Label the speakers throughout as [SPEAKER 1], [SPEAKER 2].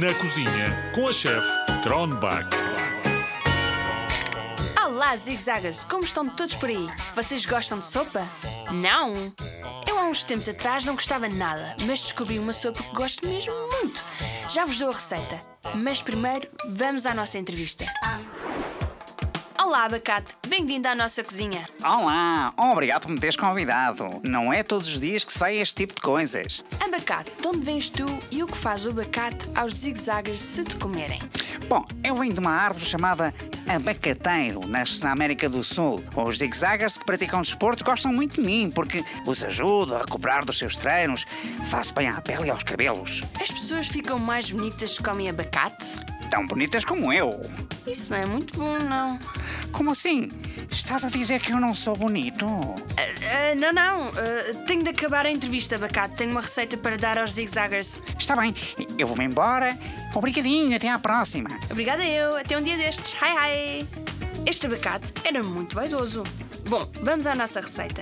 [SPEAKER 1] Na cozinha com a chefe Tronbach.
[SPEAKER 2] Olá, zigzagas! Como estão todos por aí? Vocês gostam de sopa? Não? Eu há uns tempos atrás não gostava nada, mas descobri uma sopa que gosto mesmo muito. Já vos dou a receita. Mas primeiro, vamos à nossa entrevista. Olá, Abacate! Bem-vindo à nossa cozinha.
[SPEAKER 3] Olá, obrigado por me teres convidado. Não é todos os dias que se faz este tipo de coisas.
[SPEAKER 2] Abacate, de onde vens tu e o que faz o abacate aos zigzagas se te comerem?
[SPEAKER 3] Bom, eu venho de uma árvore chamada abacateiro, nasce na América do Sul. Os zigzagas que praticam desporto gostam muito de mim porque os ajudo a recuperar dos seus treinos, faço bem à pele e aos cabelos.
[SPEAKER 2] As pessoas ficam mais bonitas se comem abacate?
[SPEAKER 3] Tão bonitas como eu.
[SPEAKER 2] Isso não é muito bom, não.
[SPEAKER 3] Como assim? Estás a dizer que eu não sou bonito?
[SPEAKER 2] Ah, não, não. Ah, tenho de acabar a entrevista, Abacate. Tenho uma receita para dar aos zigzaggers.
[SPEAKER 3] Está bem, eu vou-me embora. Obrigadinho, até à próxima.
[SPEAKER 2] Obrigada eu. Até um dia destes. Hi, hi. Este abacate era muito vaidoso. Bom, vamos à nossa receita.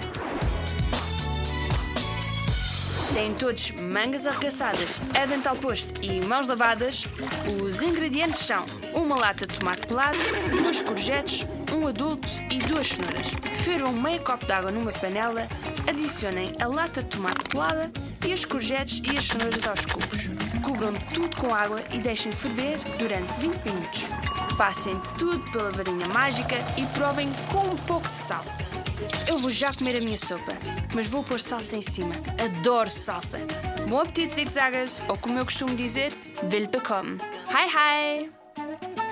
[SPEAKER 2] Têm todos mangas arregaçadas, avental posto e mãos lavadas. Os ingredientes são uma lata de tomate pelado, dois courgettes, um adulto e duas cenouras. Fervam meio copo de água numa panela, adicionem a lata de tomate pelada e os courgettes e as cenouras aos cubos. Cubram tudo com água e deixem ferver durante 20 minutos. Passem tudo pela varinha mágica e provem com um pouco de sal. Eu vou já comer a minha sopa, mas vou pôr salsa em cima. Adoro salsa. Bom apetite, zigzagas, ou como eu costumo dizer, will bekommen. Hi, hi!